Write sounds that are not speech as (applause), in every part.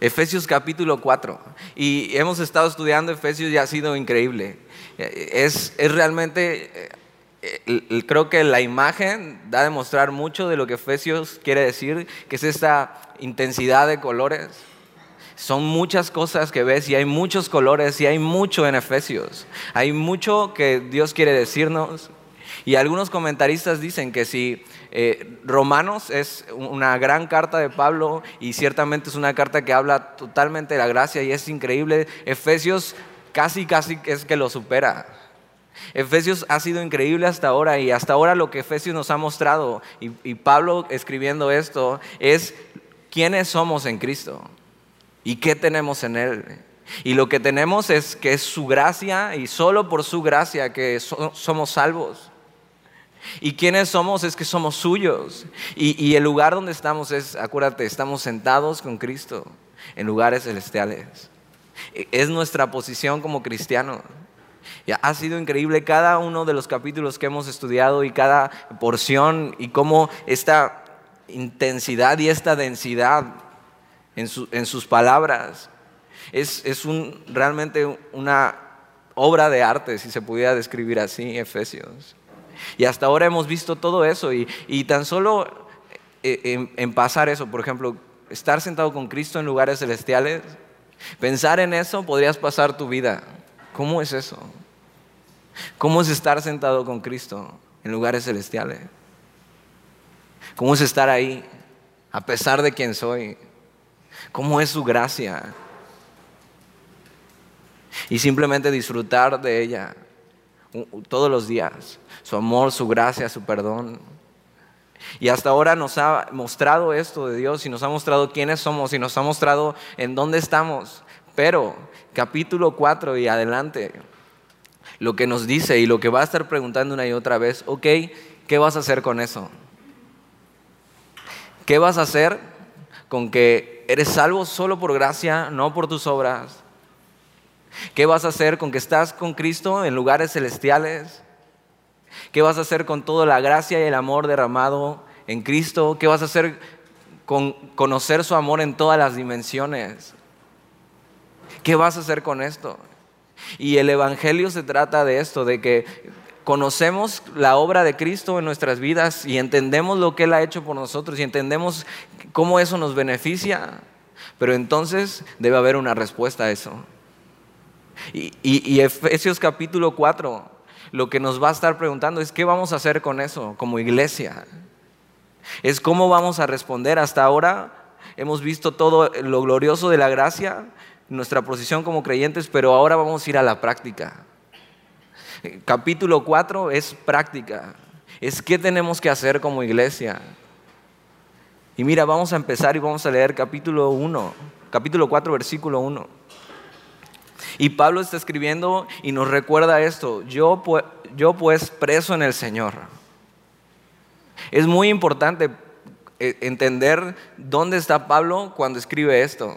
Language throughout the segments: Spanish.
Efesios capítulo 4. Y hemos estado estudiando Efesios y ha sido increíble. Es, es realmente, eh, creo que la imagen da a demostrar mucho de lo que Efesios quiere decir, que es esta intensidad de colores. Son muchas cosas que ves y hay muchos colores y hay mucho en Efesios. Hay mucho que Dios quiere decirnos. Y algunos comentaristas dicen que si eh, Romanos es una gran carta de Pablo y ciertamente es una carta que habla totalmente de la gracia y es increíble, Efesios casi, casi es que lo supera. Efesios ha sido increíble hasta ahora y hasta ahora lo que Efesios nos ha mostrado y, y Pablo escribiendo esto es quiénes somos en Cristo y qué tenemos en Él. Y lo que tenemos es que es su gracia y solo por su gracia que somos salvos. ¿Y quiénes somos? Es que somos suyos. Y, el lugar donde estamos es, acuérdate, estamos sentados con Cristo en lugares celestiales. E, es nuestra posición como cristianos. ha sido increíble cada uno de los capítulos que hemos estudiado y cada porción y cómo esta intensidad y esta densidad en, sus palabras es, es un, realmente una obra de arte, si se pudiera describir así, Efesios. Y hasta ahora hemos visto todo eso y, tan solo eh, en, pasar eso, por ejemplo, estar sentado con Cristo en lugares celestiales, pensar en eso podrías pasar tu vida. ¿Cómo es eso? ¿Cómo es estar sentado con Cristo en lugares celestiales? ¿Cómo es estar ahí a pesar de quien soy? ¿Cómo es su gracia? Y simplemente disfrutar de ella todos los días su amor, su gracia, su perdón. Y hasta ahora nos ha mostrado esto de Dios y nos ha mostrado quiénes somos y nos ha mostrado en dónde estamos. Pero capítulo 4 y adelante, lo que nos dice y lo que va a estar preguntando una y otra vez, ok, ¿qué vas a hacer con eso? ¿Qué vas a hacer con que eres salvo solo por gracia, no por tus obras? ¿Qué vas a hacer con que estás con Cristo en lugares celestiales? ¿Qué vas a hacer con toda la gracia y el amor derramado en Cristo? ¿Qué vas a hacer con conocer su amor en todas las dimensiones? ¿Qué vas a hacer con esto? Y el Evangelio se trata de esto, de que conocemos la obra de Cristo en nuestras vidas y entendemos lo que Él ha hecho por nosotros y entendemos cómo eso nos beneficia, pero entonces debe haber una respuesta a eso. Y, y Efesios capítulo 4 lo que nos va a estar preguntando es qué vamos a hacer con eso como iglesia. Es cómo vamos a responder. Hasta ahora hemos visto todo lo glorioso de la gracia, nuestra posición como creyentes, pero ahora vamos a ir a la práctica. Capítulo 4 es práctica. Es qué tenemos que hacer como iglesia. Y mira, vamos a empezar y vamos a leer capítulo 1, capítulo 4, versículo 1. Y Pablo está escribiendo y nos recuerda esto, yo, pues preso en el Señor. Es muy importante eh, entender dónde está Pablo cuando escribe esto.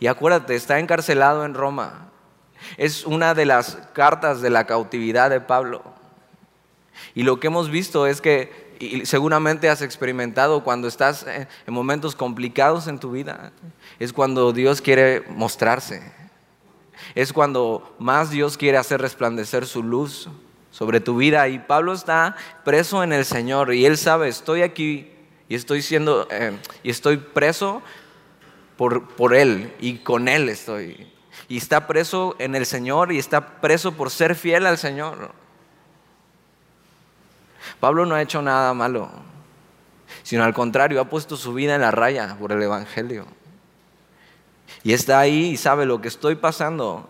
Y acuérdate, está encarcelado en Roma. Es una de las cartas de la cautividad de Pablo. Y lo que hemos visto es que, seguramente has experimentado cuando estás en momentos complicados en tu vida, es cuando Dios quiere mostrarse es cuando más Dios quiere hacer resplandecer su luz sobre tu vida. Y Pablo está preso en el Señor y él sabe, estoy aquí y estoy siendo, eh, y estoy preso por, por Él y con Él estoy. Y está preso en el Señor y está preso por ser fiel al Señor. Pablo no ha hecho nada malo, sino al contrario, ha puesto su vida en la raya por el Evangelio. Y está ahí y sabe lo que estoy pasando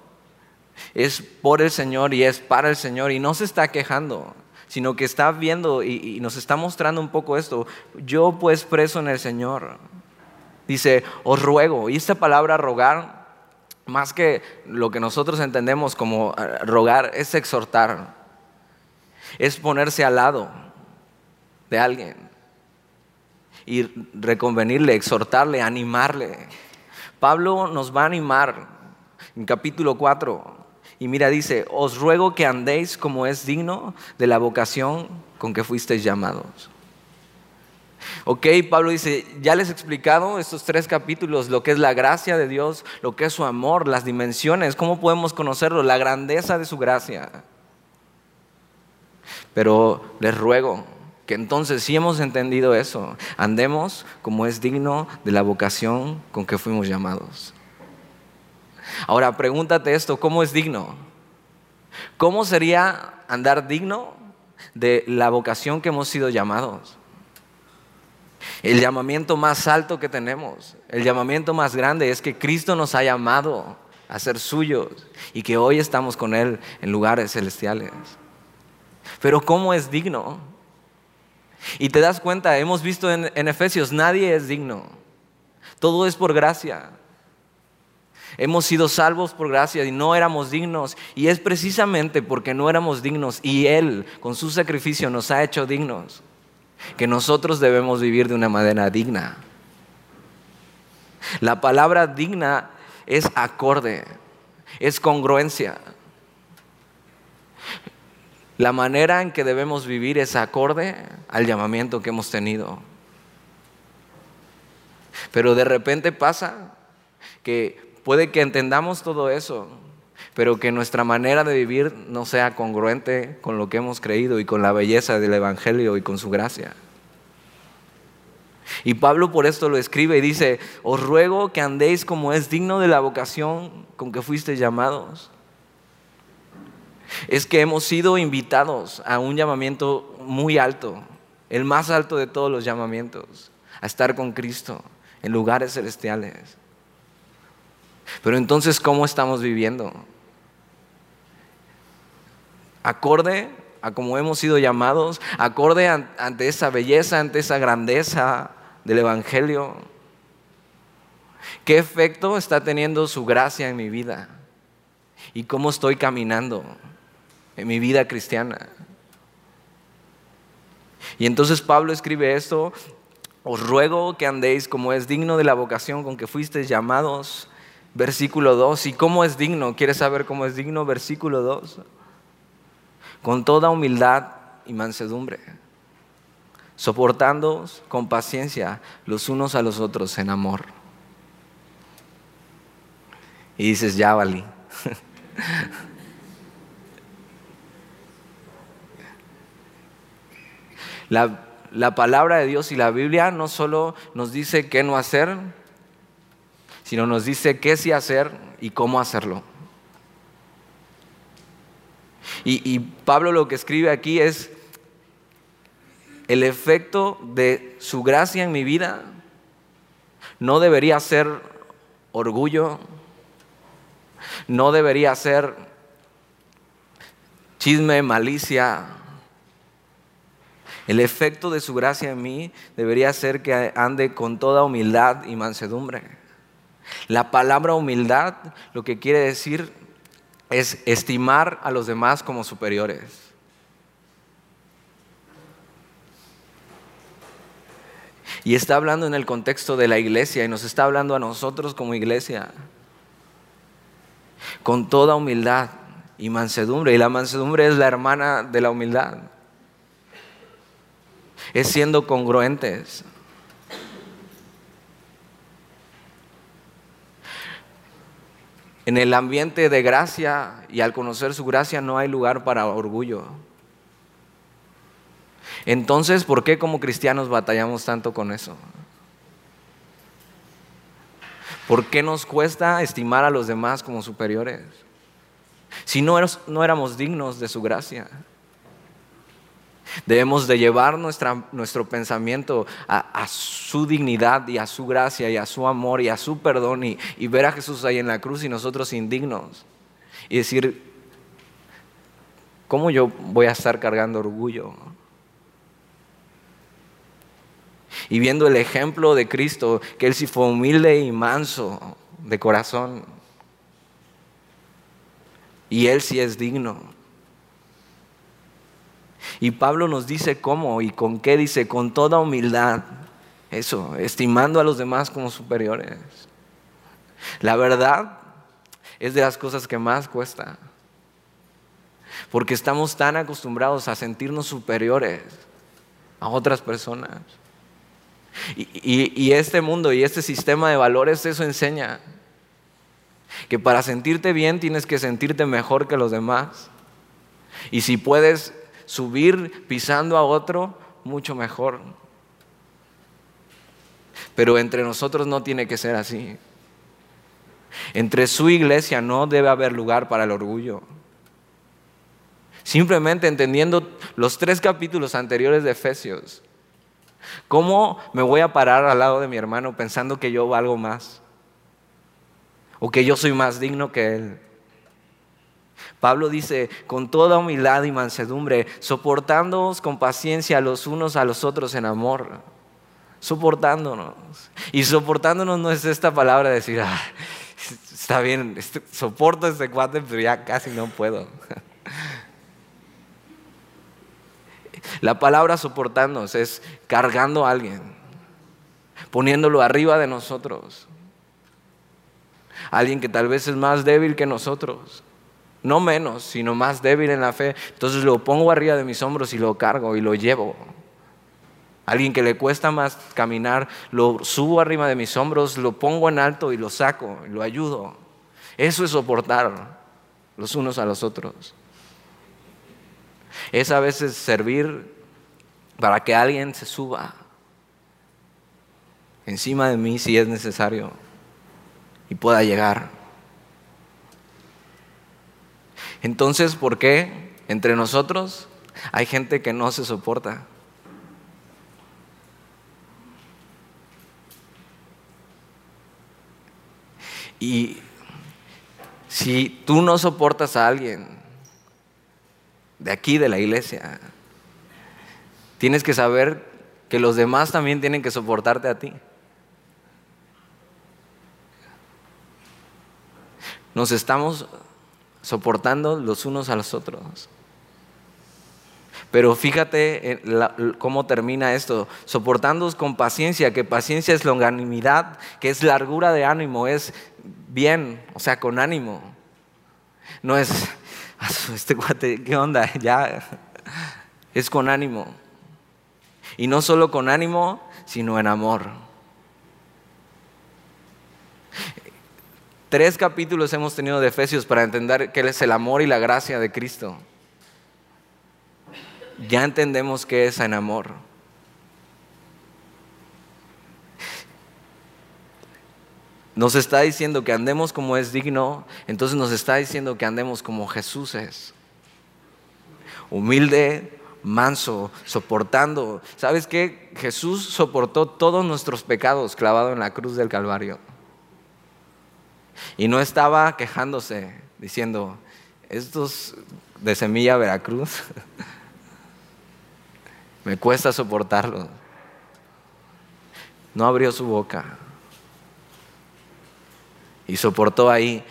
es por el Señor y es para el Señor y no se está quejando, sino que está viendo y, nos está mostrando un poco esto. Yo pues preso en el Señor. Dice, os ruego. Y esta palabra rogar, más que lo que nosotros entendemos como eh, rogar, es exhortar. Es ponerse al lado de alguien y reconvenirle, exhortarle, animarle. Pablo nos va a animar en capítulo 4. Y mira, dice, os ruego que andéis como es digno de la vocación con que fuisteis llamados. Ok, Pablo dice, ya les he explicado estos tres capítulos, lo que es la gracia de Dios, lo que es su amor, las dimensiones, cómo podemos conocerlo, la grandeza de su gracia. Pero les ruego que entonces, si hemos entendido eso, andemos como es digno de la vocación con que fuimos llamados. Ahora, pregúntate esto, ¿cómo es digno? ¿Cómo sería andar digno de la vocación que hemos sido llamados? El llamamiento más alto que tenemos, el llamamiento más grande es que Cristo nos ha llamado a ser suyos y que hoy estamos con Él en lugares celestiales. Pero ¿cómo es digno? Y te das cuenta, hemos visto en, Efesios, nadie es digno. Todo es por gracia. Hemos sido salvos por gracia y no éramos dignos. Y es precisamente porque no éramos dignos y Él con su sacrificio nos ha hecho dignos que nosotros debemos vivir de una manera digna. La palabra digna es acorde, es congruencia. La manera en que debemos vivir es acorde al llamamiento que hemos tenido. Pero de repente pasa que puede que entendamos todo eso, pero que nuestra manera de vivir no sea congruente con lo que hemos creído y con la belleza del Evangelio y con su gracia. Y Pablo por esto lo escribe y dice, os ruego que andéis como es digno de la vocación con que fuisteis llamados es que hemos sido invitados a un llamamiento muy alto, el más alto de todos los llamamientos, a estar con Cristo en lugares celestiales. Pero entonces, ¿cómo estamos viviendo? Acorde a cómo hemos sido llamados, acorde ante esa belleza, ante esa grandeza del Evangelio. ¿Qué efecto está teniendo su gracia en mi vida? ¿Y cómo estoy caminando? En mi vida cristiana. Y entonces Pablo escribe esto, os ruego que andéis como es digno de la vocación con que fuisteis llamados. Versículo 2. ¿Y cómo es digno? ¿Quieres saber cómo es digno? Versículo 2. Con toda humildad y mansedumbre, soportándoos con paciencia los unos a los otros en amor. Y dices, ya valí. (laughs) La, palabra de Dios y la Biblia no solo nos dice qué no hacer, sino nos dice qué sí hacer y cómo hacerlo. Y, Pablo lo que escribe aquí es el efecto de su gracia en mi vida no debería ser orgullo, no debería ser chisme, malicia, el efecto de su gracia en mí debería ser que ande con toda humildad y mansedumbre. La palabra humildad lo que quiere decir es estimar a los demás como superiores. Y está hablando en el contexto de la iglesia y nos está hablando a nosotros como iglesia. Con toda humildad y mansedumbre. Y la mansedumbre es la hermana de la humildad es siendo congruentes. En el ambiente de gracia y al conocer su gracia no hay lugar para orgullo. Entonces, ¿por qué como cristianos batallamos tanto con eso? ¿Por qué nos cuesta estimar a los demás como superiores? Si no, no éramos dignos de su gracia. Debemos de llevar nuestro pensamiento a, su dignidad y a su gracia y a su amor y a su perdón y, y ver a Jesús ahí en la cruz y nosotros indignos. Y decir, ¿cómo yo voy a estar cargando orgullo? Y viendo el ejemplo de Cristo, que Él sí fue humilde y manso de corazón. Y Él sí es digno. Y Pablo nos dice cómo y con qué dice, con toda humildad. Eso, estimando a los demás como superiores. La verdad es de las cosas que más cuesta. Porque estamos tan acostumbrados a sentirnos superiores a otras personas. Y, este mundo y este sistema de valores eso enseña. Que para sentirte bien tienes que sentirte mejor que los demás. Y si puedes subir pisando a otro, mucho mejor. Pero entre nosotros no tiene que ser así. Entre su iglesia no debe haber lugar para el orgullo. Simplemente entendiendo los tres capítulos anteriores de Efesios. ¿Cómo me voy a parar al lado de mi hermano pensando que yo valgo más? O que yo soy más digno que él. Pablo dice, con toda humildad y mansedumbre, soportándonos con paciencia los unos a los otros en amor. Soportándonos. Y soportándonos no es esta palabra de decir, ah, está bien, este, soporto este cuate, pero ya casi no puedo. (laughs) La palabra soportarnos es cargando a alguien, poniéndolo arriba de nosotros. Alguien que tal vez es más débil que nosotros. No menos, sino más débil en la fe. Entonces lo pongo arriba de mis hombros y lo cargo y lo llevo. Alguien que le cuesta más caminar, lo subo arriba de mis hombros, lo pongo en alto y lo saco, y lo ayudo. Eso es soportar los unos a los otros. Es a veces servir para que alguien se suba encima de mí si es necesario y pueda llegar. Entonces, ¿por qué entre nosotros hay gente que no se soporta? Y si tú no soportas a alguien, de aquí, de la iglesia. Tienes que saber que los demás también tienen que soportarte a ti. Nos estamos soportando los unos a los otros. Pero fíjate cómo termina esto, soportándonos con paciencia, que paciencia es longanimidad, que es largura de ánimo, es bien, o sea, con ánimo. No es, este guate, ¿qué onda? (laughs) Ya es con ánimo. Y no solo con ánimo, sino en amor. Tres capítulos hemos tenido de Efesios para entender qué es el amor y la gracia de Cristo. Ya entendemos qué es en amor. nos está diciendo que andemos como es digno, entonces nos está diciendo que andemos como Jesús es. Humilde, manso, soportando. ¿Sabes qué? Jesús soportó todos nuestros pecados clavado en la cruz del Calvario. Y no estaba quejándose, diciendo, estos de Semilla Veracruz, (laughs) me cuesta soportarlos. No abrió su boca y soportó ahí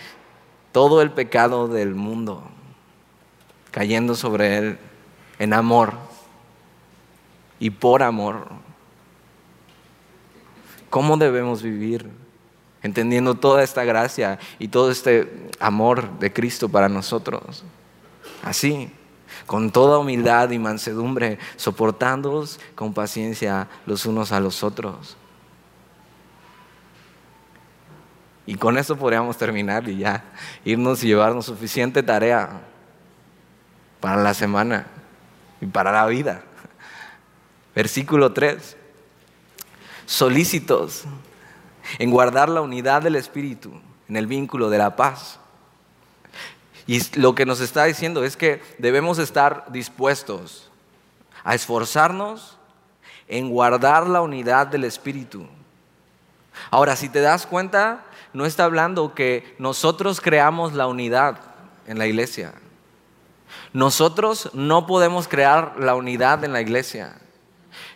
todo el pecado del mundo, cayendo sobre él en amor y por amor. ¿Cómo debemos vivir? Entendiendo toda esta gracia y todo este amor de Cristo para nosotros. Así, con toda humildad y mansedumbre, soportándolos con paciencia los unos a los otros. Y con eso podríamos terminar y ya irnos y llevarnos suficiente tarea para la semana y para la vida. Versículo 3. Solícitos en guardar la unidad del Espíritu, en el vínculo de la paz. Y lo que nos está diciendo es que debemos estar dispuestos a esforzarnos en guardar la unidad del Espíritu. Ahora, si te das cuenta, no está hablando que nosotros creamos la unidad en la iglesia. Nosotros no podemos crear la unidad en la iglesia.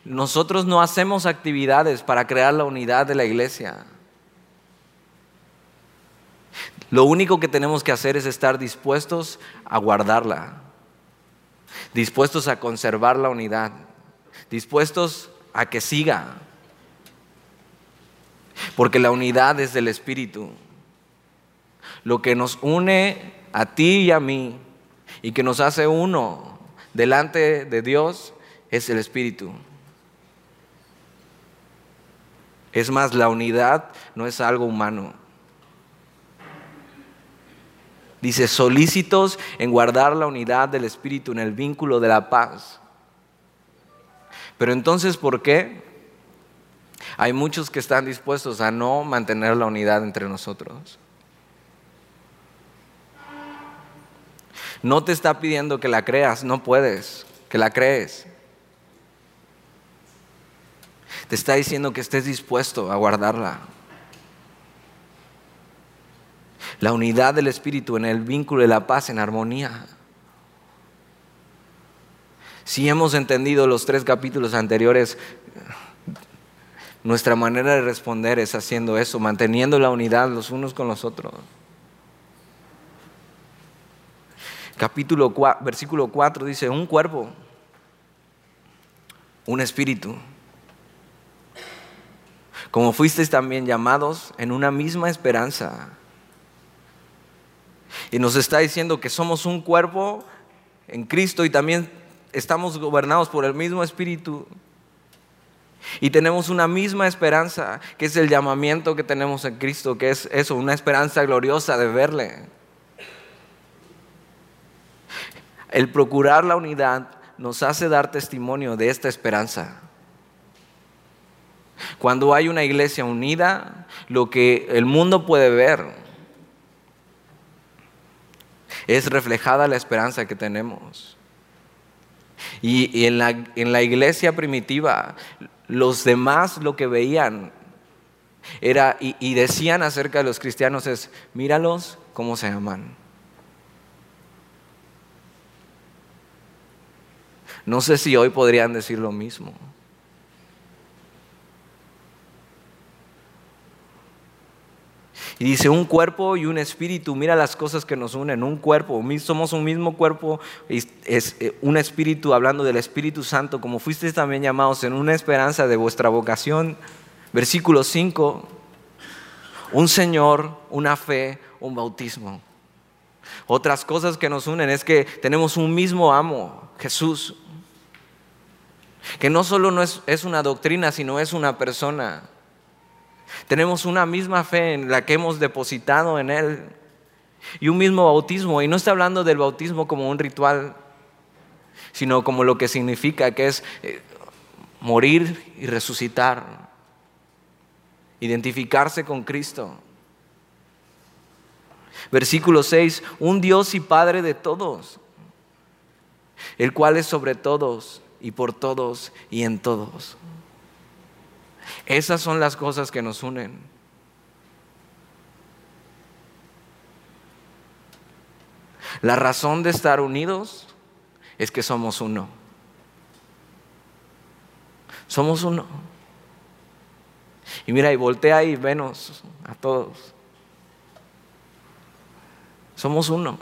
Nosotros no hacemos actividades para crear la unidad de la iglesia. Lo único que tenemos que hacer es estar dispuestos a guardarla, dispuestos a conservar la unidad, dispuestos a que siga, porque la unidad es del Espíritu. Lo que nos une a ti y a mí y que nos hace uno delante de Dios es el Espíritu. Es más, la unidad no es algo humano. Dice, solícitos en guardar la unidad del Espíritu en el vínculo de la paz. Pero entonces, ¿por qué? Hay muchos que están dispuestos a no mantener la unidad entre nosotros. No te está pidiendo que la creas, no puedes, que la crees. Te está diciendo que estés dispuesto a guardarla. La unidad del Espíritu en el vínculo de la paz, en armonía. Si hemos entendido los tres capítulos anteriores, nuestra manera de responder es haciendo eso, manteniendo la unidad los unos con los otros. Capítulo 4, versículo 4 dice, un cuerpo, un espíritu. Como fuisteis también llamados en una misma esperanza. Y nos está diciendo que somos un cuerpo en Cristo y también estamos gobernados por el mismo espíritu. Y tenemos una misma esperanza, que es el llamamiento que tenemos en Cristo, que es eso, una esperanza gloriosa de verle. El procurar la unidad nos hace dar testimonio de esta esperanza. Cuando hay una iglesia unida, lo que el mundo puede ver es reflejada la esperanza que tenemos. Y, en, la, iglesia primitiva, los demás lo que veían era, y, y decían acerca de los cristianos es, míralos cómo se aman. No sé si hoy podrían decir lo mismo. Y dice, un cuerpo y un espíritu, mira las cosas que nos unen, un cuerpo, somos un mismo cuerpo, es eh, un espíritu, hablando del Espíritu Santo, como fuisteis también llamados en una esperanza de vuestra vocación. Versículo 5, un Señor, una fe, un bautismo. Otras cosas que nos unen es que tenemos un mismo amo, Jesús, que no solo no es, es una doctrina, sino es una persona. Tenemos una misma fe en la que hemos depositado en Él y un mismo bautismo. Y no está hablando del bautismo como un ritual, sino como lo que significa, que es eh, morir y resucitar, identificarse con Cristo. Versículo 6, un Dios y Padre de todos, el cual es sobre todos y por todos y en todos. Esas son las cosas que nos unen. La razón de estar unidos es que somos uno. Somos uno. Y mira, y voltea y venos a todos. Somos uno.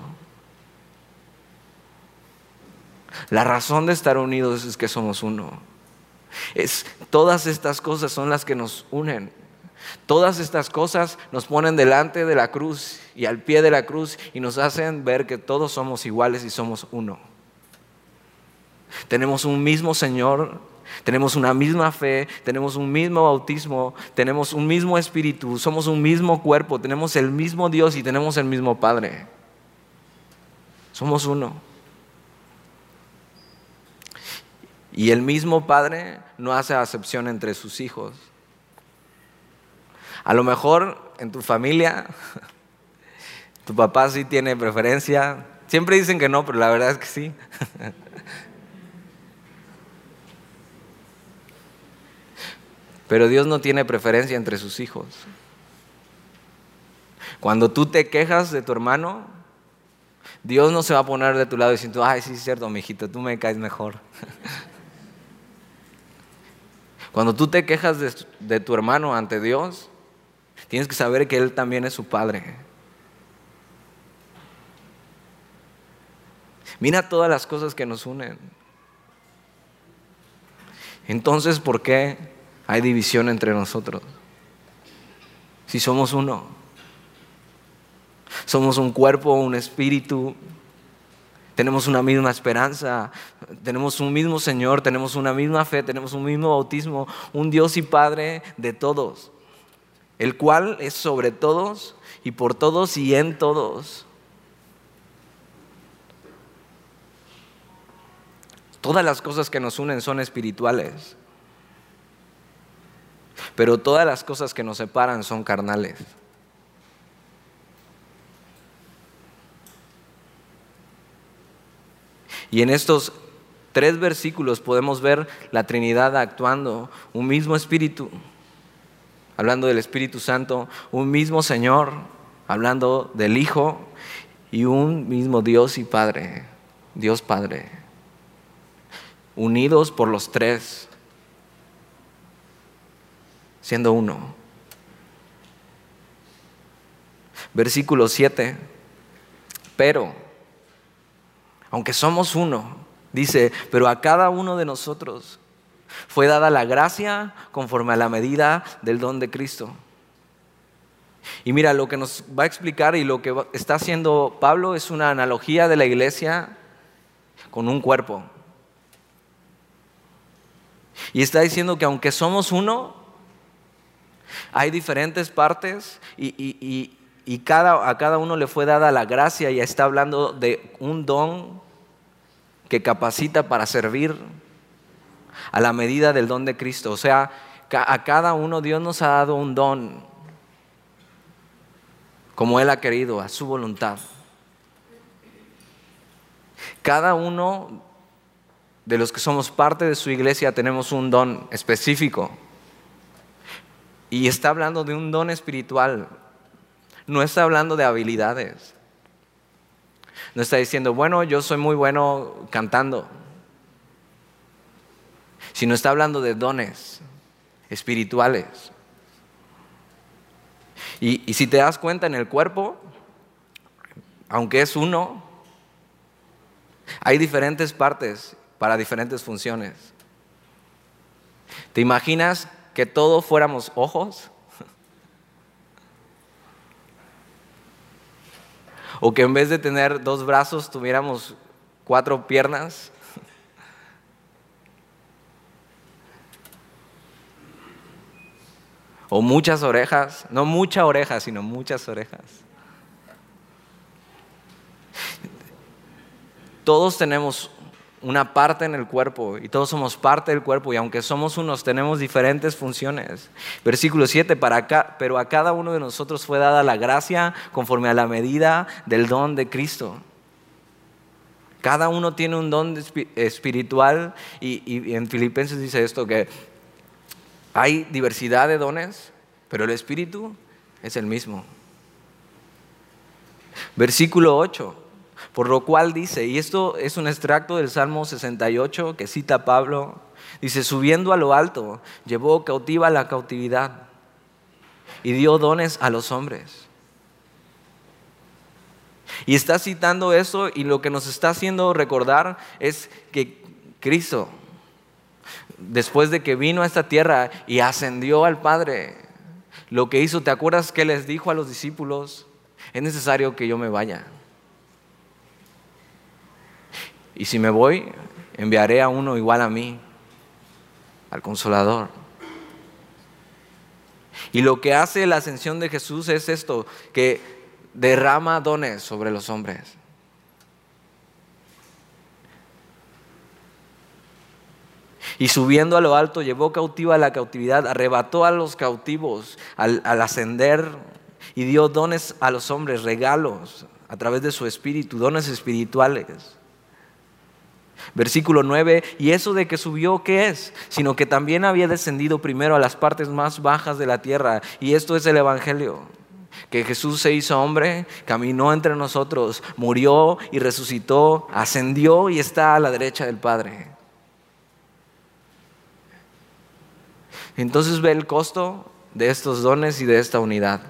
La razón de estar unidos es que somos uno. Es, todas estas cosas son las que nos unen. Todas estas cosas nos ponen delante de la cruz y al pie de la cruz y nos hacen ver que todos somos iguales y somos uno. Tenemos un mismo Señor, tenemos una misma fe, tenemos un mismo bautismo, tenemos un mismo espíritu, somos un mismo cuerpo, tenemos el mismo Dios y tenemos el mismo Padre. Somos uno. Y el mismo padre no hace acepción entre sus hijos. A lo mejor en tu familia, (laughs) tu papá sí tiene preferencia. Siempre dicen que no, pero la verdad es que sí. (laughs) Pero Dios no tiene preferencia entre sus hijos. Cuando tú te quejas de tu hermano, Dios no se va a poner de tu lado diciendo, ay, sí es cierto, mijito, tú me caes mejor. (laughs) Cuando tú te quejas de, tu hermano ante Dios, tienes que saber que Él también es su Padre. Mira todas las cosas que nos unen. Entonces, ¿por qué hay división entre nosotros? Si somos uno. Somos un cuerpo, un espíritu. Tenemos una misma esperanza, tenemos un mismo Señor, tenemos una misma fe, tenemos un mismo bautismo, un Dios y Padre de todos, el cual es sobre todos y por todos y en todos. Todas las cosas que nos unen son espirituales, pero todas las cosas que nos separan son carnales. Y en estos tres versículos podemos ver la Trinidad actuando, un mismo Espíritu, hablando del Espíritu Santo, un mismo Señor, hablando del Hijo, y un mismo Dios y Padre, Dios Padre, unidos por los tres, siendo uno. Versículo 7, pero aunque somos uno, dice, pero a cada uno de nosotros fue dada la gracia conforme a la medida del don de Cristo. Y mira, lo que nos va a explicar y lo que está haciendo Pablo es una analogía de la iglesia con un cuerpo. Y está diciendo que aunque somos uno, hay diferentes partes y, y cada, a cada uno le fue dada la gracia y está hablando de un don que capacita para servir a la medida del don de Cristo. O sea, a cada uno Dios nos ha dado un don como Él ha querido, a su voluntad. Cada uno de los que somos parte de su iglesia tenemos un don específico. Y está hablando de un don espiritual no está hablando de habilidades. No está diciendo, bueno, yo soy muy bueno cantando. Sino está hablando de dones espirituales. Y, y si te das cuenta en el cuerpo, aunque es uno, hay diferentes partes para diferentes funciones. ¿Te imaginas que todos fuéramos ojos? O que en vez de tener dos brazos tuviéramos cuatro piernas. O muchas orejas, no mucha oreja, sino muchas orejas. Todos tenemos una parte en el cuerpo y todos somos parte del cuerpo y aunque somos unos tenemos diferentes funciones. Versículo 7, para acá, pero a cada uno de nosotros fue dada la gracia conforme a la medida del don de Cristo. Cada uno tiene un don espiritual y, y en Filipenses dice esto, que hay diversidad de dones, pero el espíritu es el mismo. Versículo 8. Por lo cual dice, y esto es un extracto del Salmo 68 que cita Pablo, dice, subiendo a lo alto, llevó cautiva la cautividad y dio dones a los hombres. Y está citando eso y lo que nos está haciendo recordar es que Cristo, después de que vino a esta tierra y ascendió al Padre, lo que hizo, ¿te acuerdas que les dijo a los discípulos? Es necesario que yo me vaya. Y si me voy, enviaré a uno igual a mí, al consolador. Y lo que hace la ascensión de Jesús es esto, que derrama dones sobre los hombres. Y subiendo a lo alto, llevó cautiva la cautividad, arrebató a los cautivos al, al, ascender y dio dones a los hombres, regalos a través de su espíritu, dones espirituales. Versículo 9, y eso de que subió, ¿qué es? Sino que también había descendido primero a las partes más bajas de la tierra, y esto es el Evangelio. Que Jesús se hizo hombre, caminó entre nosotros, murió y resucitó, ascendió y está a la derecha del Padre. Entonces ve el costo de estos dones y de esta unidad.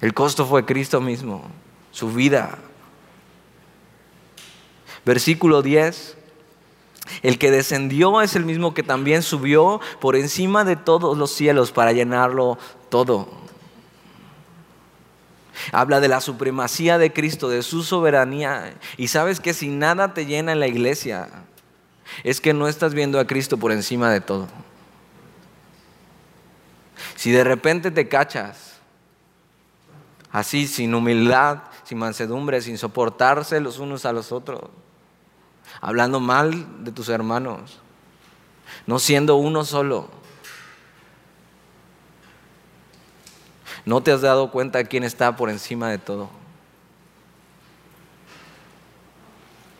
El costo fue Cristo mismo, su vida, Versículo 10. El que descendió es el mismo que también subió por encima de todos los cielos para llenarlo todo. Habla de la supremacía de Cristo, de su soberanía. Y sabes que si nada te llena en la iglesia, es que no estás viendo a Cristo por encima de todo. Si de repente te cachas así, sin humildad, sin mansedumbre, sin soportarse los unos a los otros, hablando mal de tus hermanos, no siendo uno solo, no te has dado cuenta quién está por encima de todo.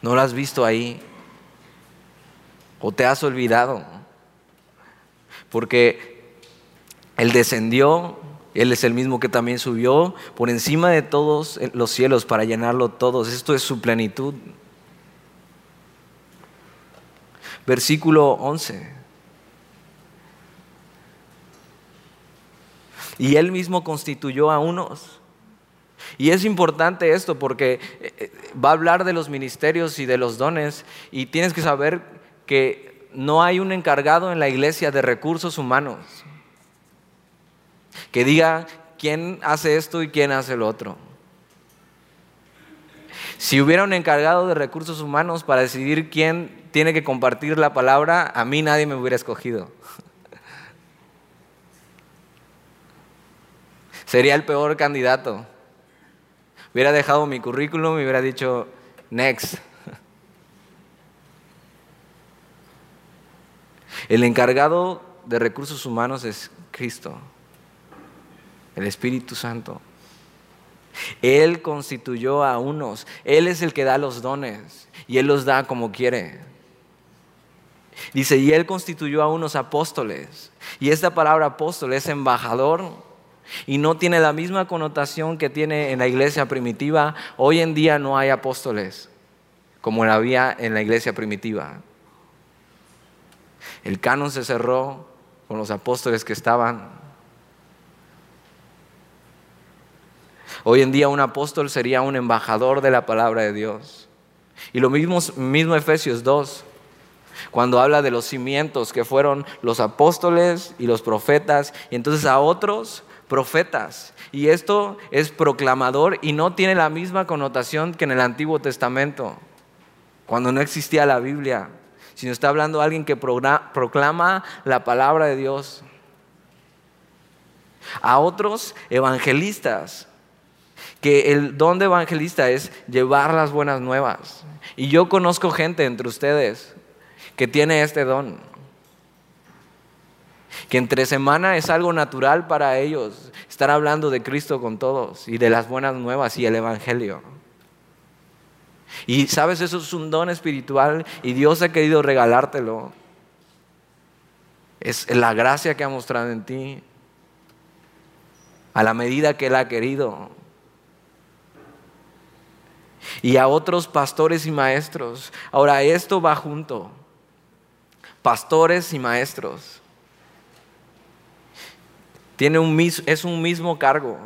No lo has visto ahí. O te has olvidado. Porque Él descendió, Él es el mismo que también subió por encima de todos los cielos para llenarlo todos. Esto es su plenitud. Versículo 11. Y Él mismo constituyó a unos. Y es importante esto porque eh, eh, va a hablar de los ministerios y de los dones y tienes que saber que no hay un encargado en la iglesia de recursos humanos que diga quién hace esto y quién hace lo otro. Si hubiera un encargado de recursos humanos para decidir quién tiene que compartir la palabra, a mí nadie me hubiera escogido. (laughs) Sería el peor candidato. Hubiera dejado mi currículum y hubiera dicho, next. (laughs) El encargado de recursos humanos es Cristo, el Espíritu Santo. Él constituyó a unos, Él es el que da los dones y Él los da como quiere. Dice, y Él constituyó a unos apóstoles. Y esta palabra apóstol es embajador y no tiene la misma connotación que tiene en la iglesia primitiva. Hoy en día no hay apóstoles como había en la iglesia primitiva. El canon se cerró con los apóstoles que estaban. Hoy en día un apóstol sería un embajador de la palabra de Dios. Y lo mismo, mismo Efesios 2, cuando habla de los cimientos que fueron los apóstoles y los profetas, y entonces a otros profetas. Y esto es proclamador y no tiene la misma connotación que en el Antiguo Testamento, cuando no existía la Biblia, sino está hablando alguien que proclama la palabra de Dios. A otros evangelistas, que el don de evangelista es llevar las buenas nuevas. Y yo conozco gente entre ustedes que tiene este don que entre semana es algo natural para ellos estar hablando de Cristo con todos y de las buenas nuevas y el Evangelio. Y sabes, eso es un don espiritual y Dios ha querido regalártelo. Es la gracia que ha mostrado en ti, a la medida que Él ha querido. Y a otros pastores y maestros. Ahora, esto va junto. Pastores y maestros es un mismo cargo.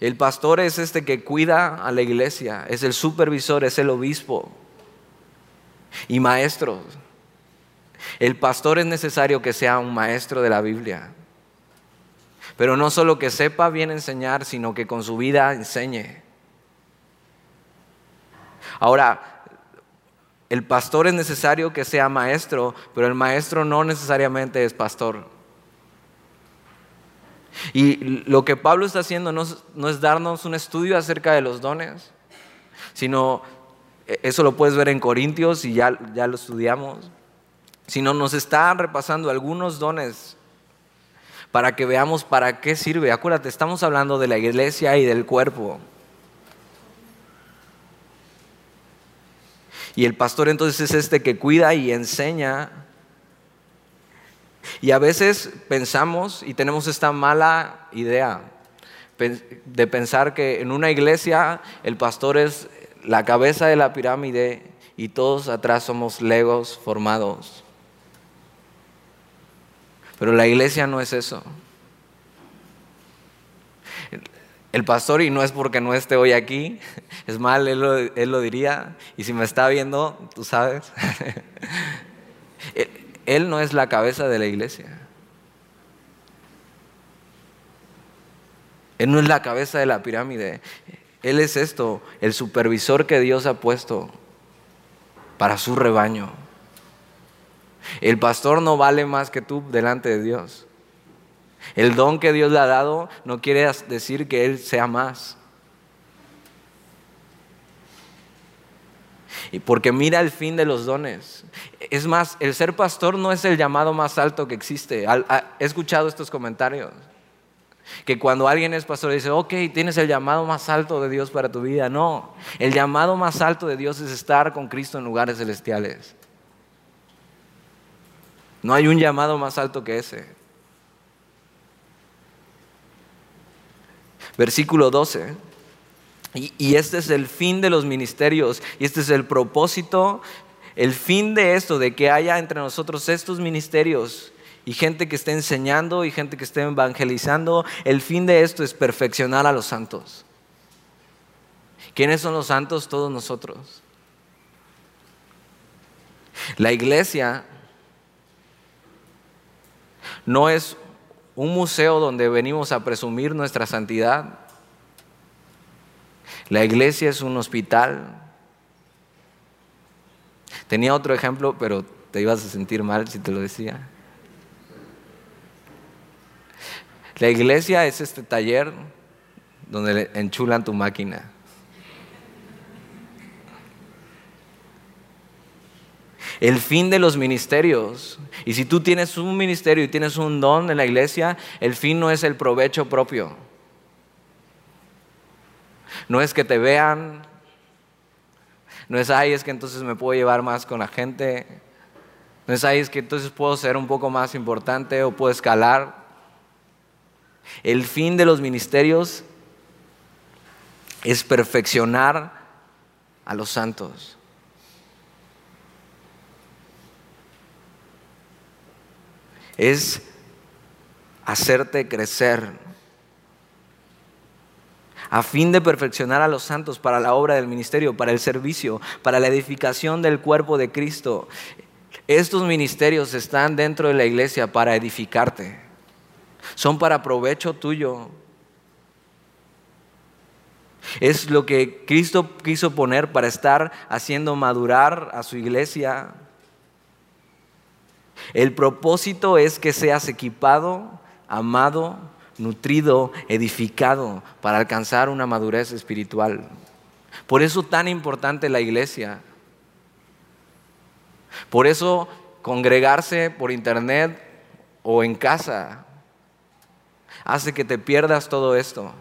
El pastor es este que cuida a la iglesia, es el supervisor, es el obispo y maestro. El pastor es necesario que sea un maestro de la Biblia, pero no solo que sepa bien enseñar, sino que con su vida enseñe. Ahora, el pastor es necesario que sea maestro, pero el maestro no necesariamente es pastor. Y lo que Pablo está haciendo no es, darnos un estudio acerca de los dones, sino, e, eso lo puedes ver en Corintios y ya, ya lo estudiamos, sino nos está repasando algunos dones para que veamos para qué sirve. Acuérdate, estamos hablando de la iglesia y del cuerpo. Y el pastor entonces es este que cuida y enseña y a veces pensamos y tenemos esta mala idea de pensar que en una iglesia el pastor es la cabeza de la pirámide y todos atrás somos legos formados. Pero la iglesia no es eso. El pastor, y no es porque no esté hoy aquí, es mal, él lo, diría, y si me está viendo, tú sabes, (laughs) Él no es la cabeza de la iglesia. Él no es la cabeza de la pirámide. Él es esto, el supervisor que Dios ha puesto para su rebaño. El pastor no vale más que tú delante de Dios. El don que Dios le ha dado no quiere decir que Él sea más. Y porque mira el fin de los dones. Es más, el ser pastor no es el llamado más alto que existe. He escuchado estos comentarios. Que cuando alguien es pastor dice, ok, tienes el llamado más alto de Dios para tu vida. No, el llamado más alto de Dios es estar con Cristo en lugares celestiales. No hay un llamado más alto que ese. Versículo 12. Y, este es el fin de los ministerios y este es el propósito, el fin de esto, de que haya entre nosotros estos ministerios y gente que esté enseñando y gente que esté evangelizando. El fin de esto es perfeccionar a los santos. ¿Quiénes son los santos? Todos nosotros. La iglesia no es un museo donde venimos a presumir nuestra santidad. La iglesia es un hospital. Tenía otro ejemplo, pero te ibas a sentir mal si te lo decía. La iglesia es este taller donde enchulan tu máquina. El fin de los ministerios. Y si tú tienes un ministerio y tienes un don en la iglesia, el fin no es el provecho propio. No es que te vean. No es ahí, es que entonces me puedo llevar más con la gente. No es ahí, es que entonces puedo ser un poco más importante o puedo escalar. El fin de los ministerios es perfeccionar a los santos. Es hacerte crecer a fin de perfeccionar a los santos para la obra del ministerio, para el servicio, para la edificación del cuerpo de Cristo. Estos ministerios están dentro de la iglesia para edificarte son para provecho tuyo. Es lo que Cristo quiso poner para estar haciendo madurar a su iglesia. El propósito es que seas equipado, amado, nutrido, edificado para alcanzar una madurez espiritual. Por eso tan importante la iglesia. Por eso congregarse por internet o en casa hace que te pierdas todo esto.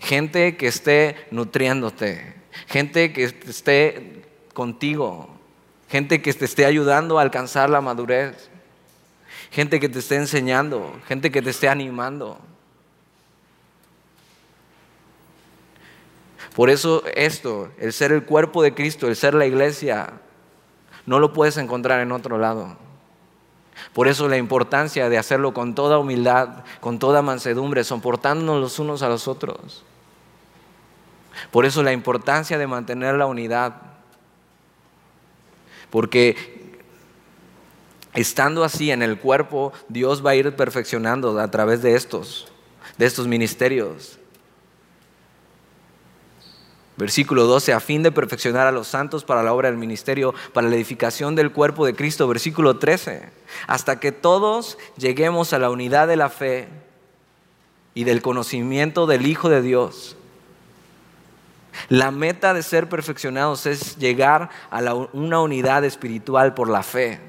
Gente que esté nutriéndote, gente que esté contigo, gente que te esté ayudando a alcanzar la madurez, gente que te esté enseñando, gente que te esté animando. Por eso esto, el ser el cuerpo de Cristo, el ser la iglesia, no lo puedes encontrar en otro lado. Por eso la importancia de hacerlo con toda humildad, con toda mansedumbre, soportándonos los unos a los otros. Por eso la importancia de mantener la unidad. Porque estando así en el cuerpo, Dios va a ir perfeccionando a través de estos, de estos ministerios. Versículo 12, a fin de perfeccionar a los santos para la obra del ministerio, para la edificación del cuerpo de Cristo. Versículo 13, hasta que todos lleguemos a la unidad de la fe y del conocimiento del Hijo de Dios. La meta de ser perfeccionados es llegar a una unidad espiritual por la fe.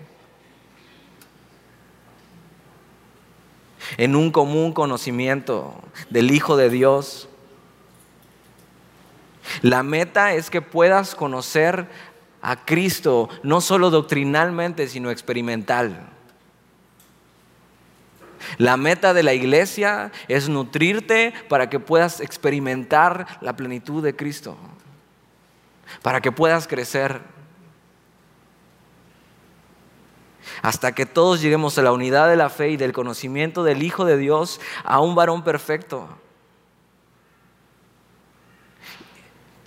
En un común conocimiento del Hijo de Dios la meta es que puedas conocer a Cristo no solo doctrinalmente, sino experimental. La meta de la iglesia es nutrirte para que puedas experimentar la plenitud de Cristo, para que puedas crecer. Hasta que todos lleguemos a la unidad de la fe y del conocimiento del Hijo de Dios, a un varón perfecto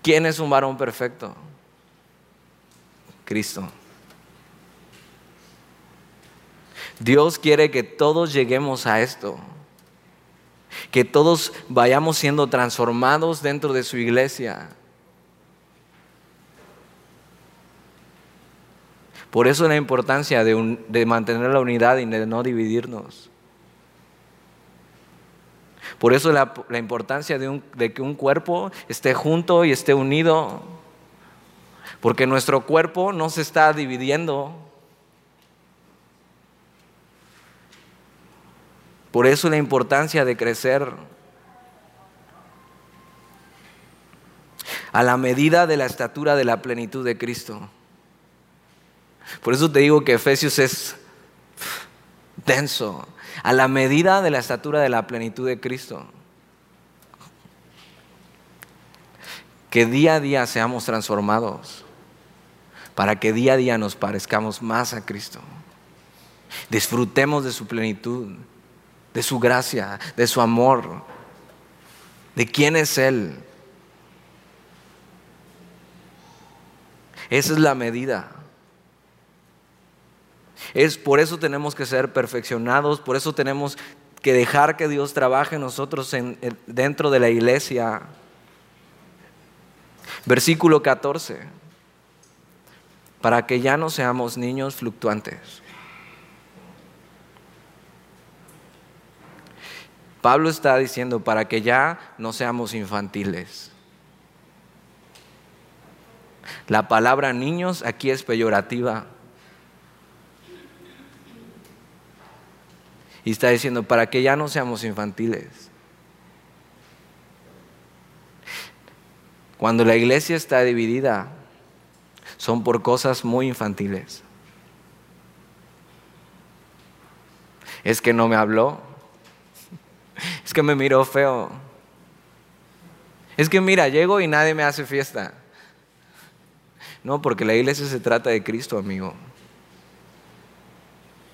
¿Quién es un varón perfecto? Cristo. Dios quiere que todos lleguemos a esto. que todos vayamos siendo transformados dentro de su iglesia. Por eso la importancia de, mantener la unidad y de no dividirnos. Por eso la, importancia de que un cuerpo esté junto y esté unido. Porque nuestro cuerpo no se está dividiendo. Por eso la importancia de crecer a la medida de la estatura de la plenitud de Cristo. Por eso te digo que Efesios es denso, a la medida de la estatura de la plenitud de Cristo. Que día a día seamos transformados para que día a día nos parezcamos más a Cristo. Disfrutemos de su plenitud de su gracia, de su amor, de quién es Él. Esa es la medida. Es por eso tenemos que ser perfeccionados, por eso tenemos que dejar que Dios trabaje en nosotros dentro de la iglesia. Versículo 14. Para que ya no seamos niños fluctuantes Pablo está diciendo para que ya no seamos infantiles. La palabra niños aquí es peyorativa. Y está diciendo para que ya no seamos infantiles. Cuando la iglesia está dividida, son por cosas muy infantiles. Es que no me habló, (laughs) es que me miró feo. Es que mira, llego y nadie me hace fiesta. No, porque la iglesia se trata de Cristo, amigo.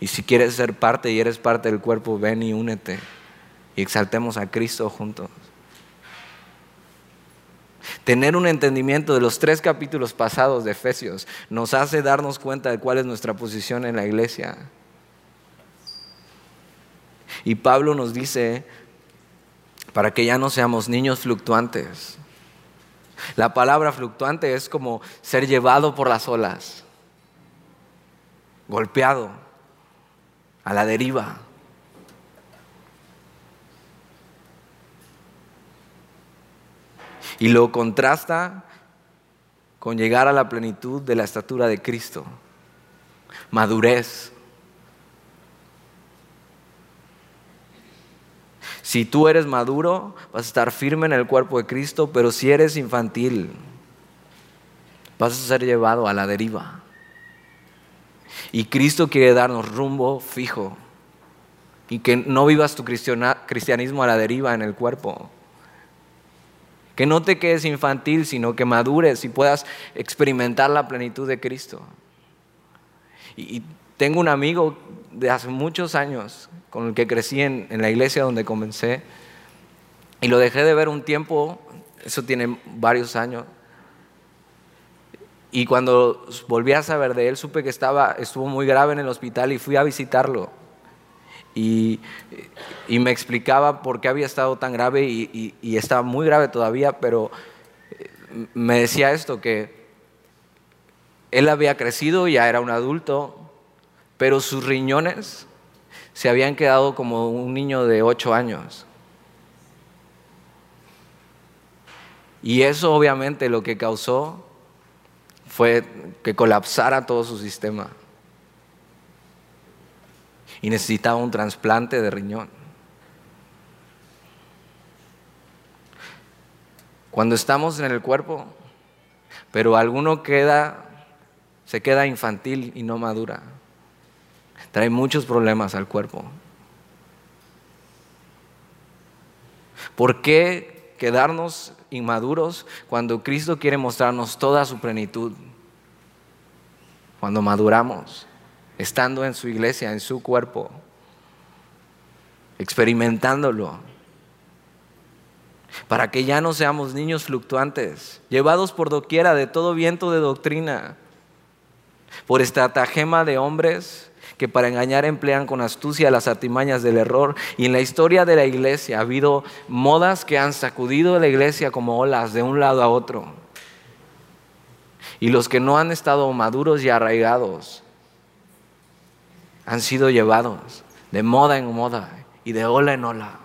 Y si quieres ser parte y eres parte del cuerpo, ven y únete. Y exaltemos a Cristo juntos. Tener un entendimiento de los tres capítulos pasados de Efesios nos hace darnos cuenta de cuál es nuestra posición en la iglesia. Y Pablo nos dice, para que ya no seamos niños fluctuantes. La palabra fluctuante es como ser llevado por las olas, golpeado, a la deriva. Y lo contrasta con llegar a la plenitud de la estatura de Cristo, madurez, Si tú eres maduro, vas a estar firme en el cuerpo de Cristo, pero si eres infantil, vas a ser llevado a la deriva. Y Cristo quiere darnos rumbo fijo y que no vivas tu cristianismo a la deriva en el cuerpo. Que no te quedes infantil, sino que madures y puedas experimentar la plenitud de Cristo. Y tengo un amigo de hace muchos años con el que crecí en, la iglesia donde comencé. Y lo dejé de ver un tiempo, eso tiene varios años. Y cuando volví a saber de él, supe que estaba, estuvo muy grave en el hospital y fui a visitarlo. Y, me explicaba por qué había estado tan grave y, y, estaba muy grave todavía, pero eh, me decía esto, que él había crecido, ya era un adulto, pero sus riñones se habían quedado como un niño de ocho años. Y eso obviamente lo que causó fue que colapsara todo su sistema. Y necesitaba un trasplante de riñón. Cuando estamos en el cuerpo, pero alguno queda, se queda infantil y no madura trae muchos problemas al cuerpo. ¿Por qué quedarnos inmaduros cuando Cristo quiere mostrarnos toda su plenitud? Cuando maduramos, estando en su iglesia, en su cuerpo, experimentándolo, para que ya no seamos niños fluctuantes, llevados por doquiera de todo viento de doctrina, por estratagema de hombres que para engañar emplean con astucia las artimañas del error. Y en la historia de la iglesia ha habido modas que han sacudido la iglesia como olas de un lado a otro. Y los que no han estado maduros y arraigados han sido llevados de moda en moda y de ola en ola.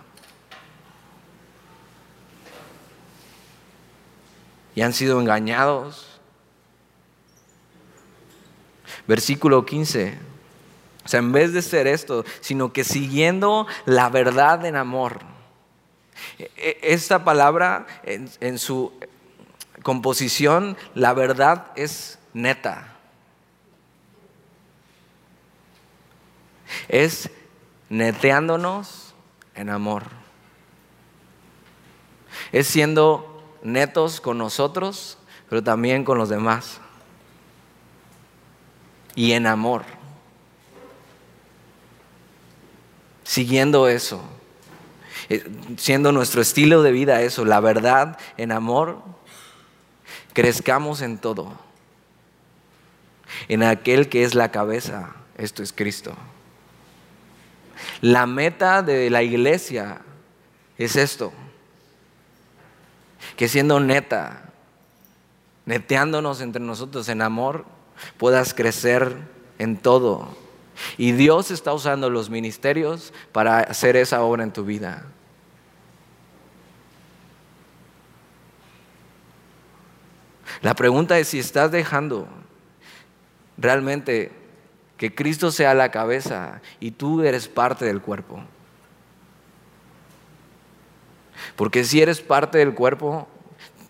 Y han sido engañados. Versículo 15. O sea, en vez de ser esto, sino que siguiendo la verdad en amor. E, e, esta palabra en, su composición, la verdad es neta. Es neteándonos en amor. Es siendo netos con nosotros, pero también con los demás. Y en amor. siguiendo eso, eh, siendo nuestro estilo de vida eso, la verdad en amor, crezcamos en todo, en aquel que es la cabeza, esto es Cristo. La meta de la iglesia es esto, que siendo neta, neteándonos entre nosotros en amor, puedas crecer en todo y Dios está usando los ministerios para hacer esa obra en tu vida. La pregunta es si estás dejando realmente que Cristo sea la cabeza y tú eres parte del cuerpo. Porque si eres parte del cuerpo,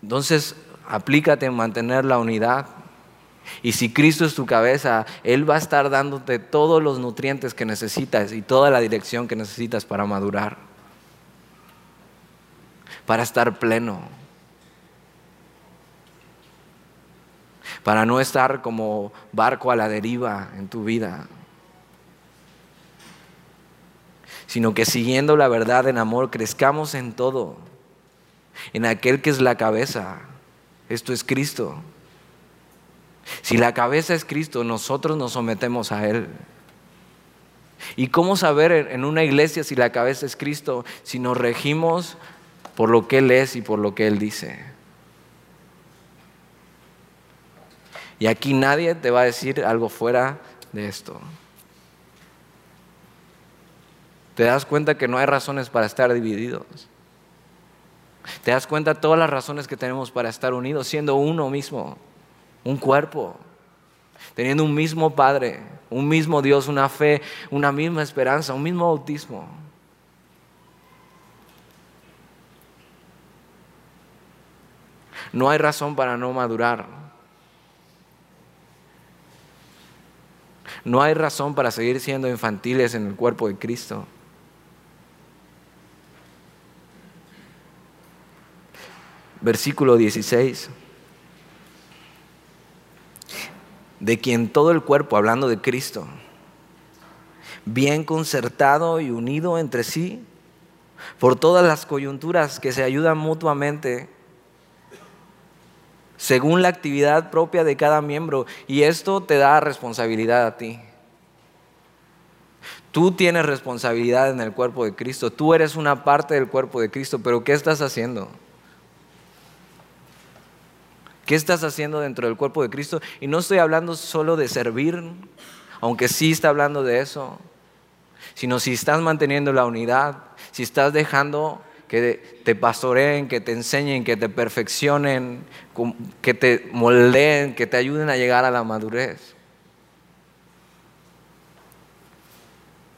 entonces aplícate en mantener la unidad y si Cristo es tu cabeza, Él va a estar dándote todos los nutrientes que necesitas y toda la dirección que necesitas para madurar, para estar pleno, para no estar como barco a la deriva en tu vida, sino que siguiendo la verdad en amor crezcamos en todo, en aquel que es la cabeza. Esto es Cristo. Si la cabeza es Cristo, nosotros nos sometemos a Él. ¿Y cómo saber en una iglesia si la cabeza es Cristo? Si nos regimos por lo que Él es y por lo que Él dice. Y aquí nadie te va a decir algo fuera de esto. Te das cuenta que no hay razones para estar divididos. Te das cuenta todas las razones que tenemos para estar unidos, siendo uno mismo un cuerpo, teniendo un mismo Padre, un mismo Dios, una fe, una misma esperanza, un mismo bautismo. No hay razón para no madurar. No hay razón para seguir siendo infantiles en el cuerpo de Cristo. Versículo 16 de quien todo el cuerpo, hablando de Cristo, bien concertado y unido entre sí, por todas las coyunturas que se ayudan mutuamente, según la actividad propia de cada miembro, y esto te da responsabilidad a ti. Tú tienes responsabilidad en el cuerpo de Cristo, tú eres una parte del cuerpo de Cristo, pero ¿qué estás haciendo? ¿Qué estás haciendo dentro del cuerpo de Cristo? Y no estoy hablando solo de servir, aunque sí está hablando de eso, sino si estás manteniendo la unidad, si estás dejando que te pastoreen, que te enseñen, que te perfeccionen, que te moldeen, que te ayuden a llegar a la madurez.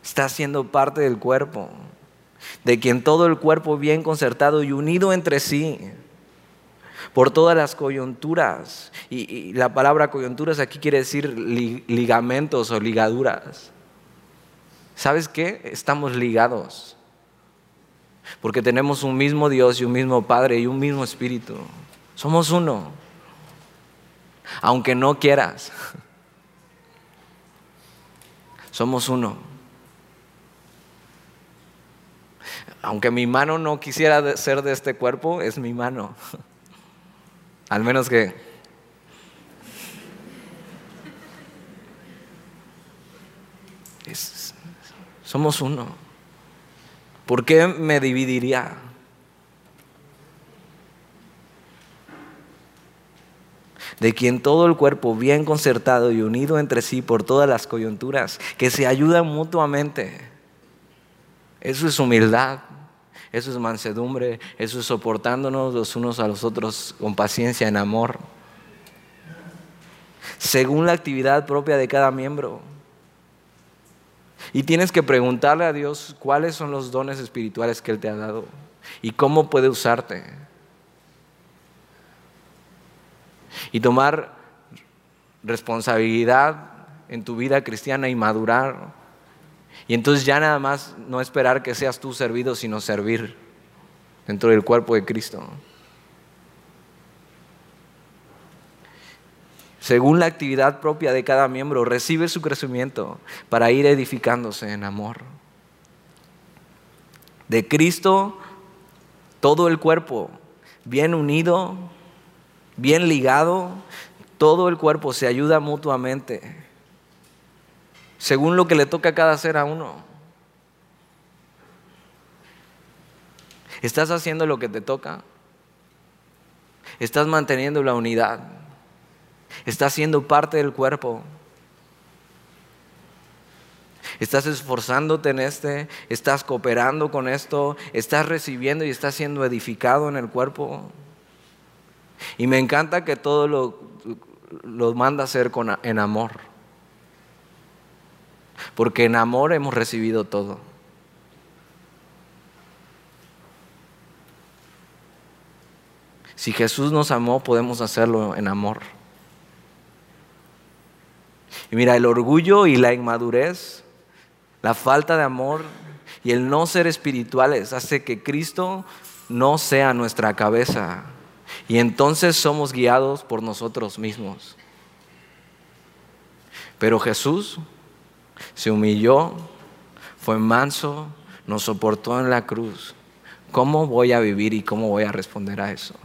Estás siendo parte del cuerpo, de quien todo el cuerpo bien concertado y unido entre sí por todas las coyunturas. Y, la palabra coyunturas aquí quiere decir ligamentos o ligaduras. ¿Sabes qué? Estamos ligados. Porque tenemos un mismo Dios y un mismo Padre y un mismo Espíritu. Somos uno. Aunque no quieras. Somos uno. Aunque mi mano no quisiera ser de este cuerpo, es mi mano. (laughs) Al menos que... Somos uno. ¿Por qué me dividiría? de quien todo el cuerpo bien concertado y unido entre sí por todas las coyunturas, que se ayudan mutuamente. Eso es humildad, eso es mansedumbre, eso es soportándonos los unos a los otros con paciencia, en amor, según la actividad propia de cada miembro. Y tienes que preguntarle a Dios cuáles son los dones espirituales que Él te ha dado y cómo puede usarte. Y tomar responsabilidad en tu vida cristiana y madurar. Y entonces ya nada más no esperar que seas tú servido, sino servir dentro del cuerpo de Cristo. Según la actividad propia de cada miembro, recibe su crecimiento para ir edificándose en amor. De Cristo, todo el cuerpo, bien unido, bien ligado, todo el cuerpo se ayuda mutuamente, según lo que le toca a cada ser a uno. ¿Estás haciendo lo que te toca? ¿Estás manteniendo la unidad? Estás siendo parte del cuerpo. Estás esforzándote en este, estás cooperando con esto, estás recibiendo y estás siendo edificado en el cuerpo. Y me encanta que todo lo, lo manda a hacer en amor. Porque en amor hemos recibido todo. Si Jesús nos amó, podemos hacerlo en amor. Y mira, el orgullo y la inmadurez, la falta de amor y el no ser espirituales hace que Cristo no sea nuestra cabeza. Y entonces somos guiados por nosotros mismos. Pero Jesús se humilló, fue manso, nos soportó en la cruz. ¿Cómo voy a vivir y cómo voy a responder a eso?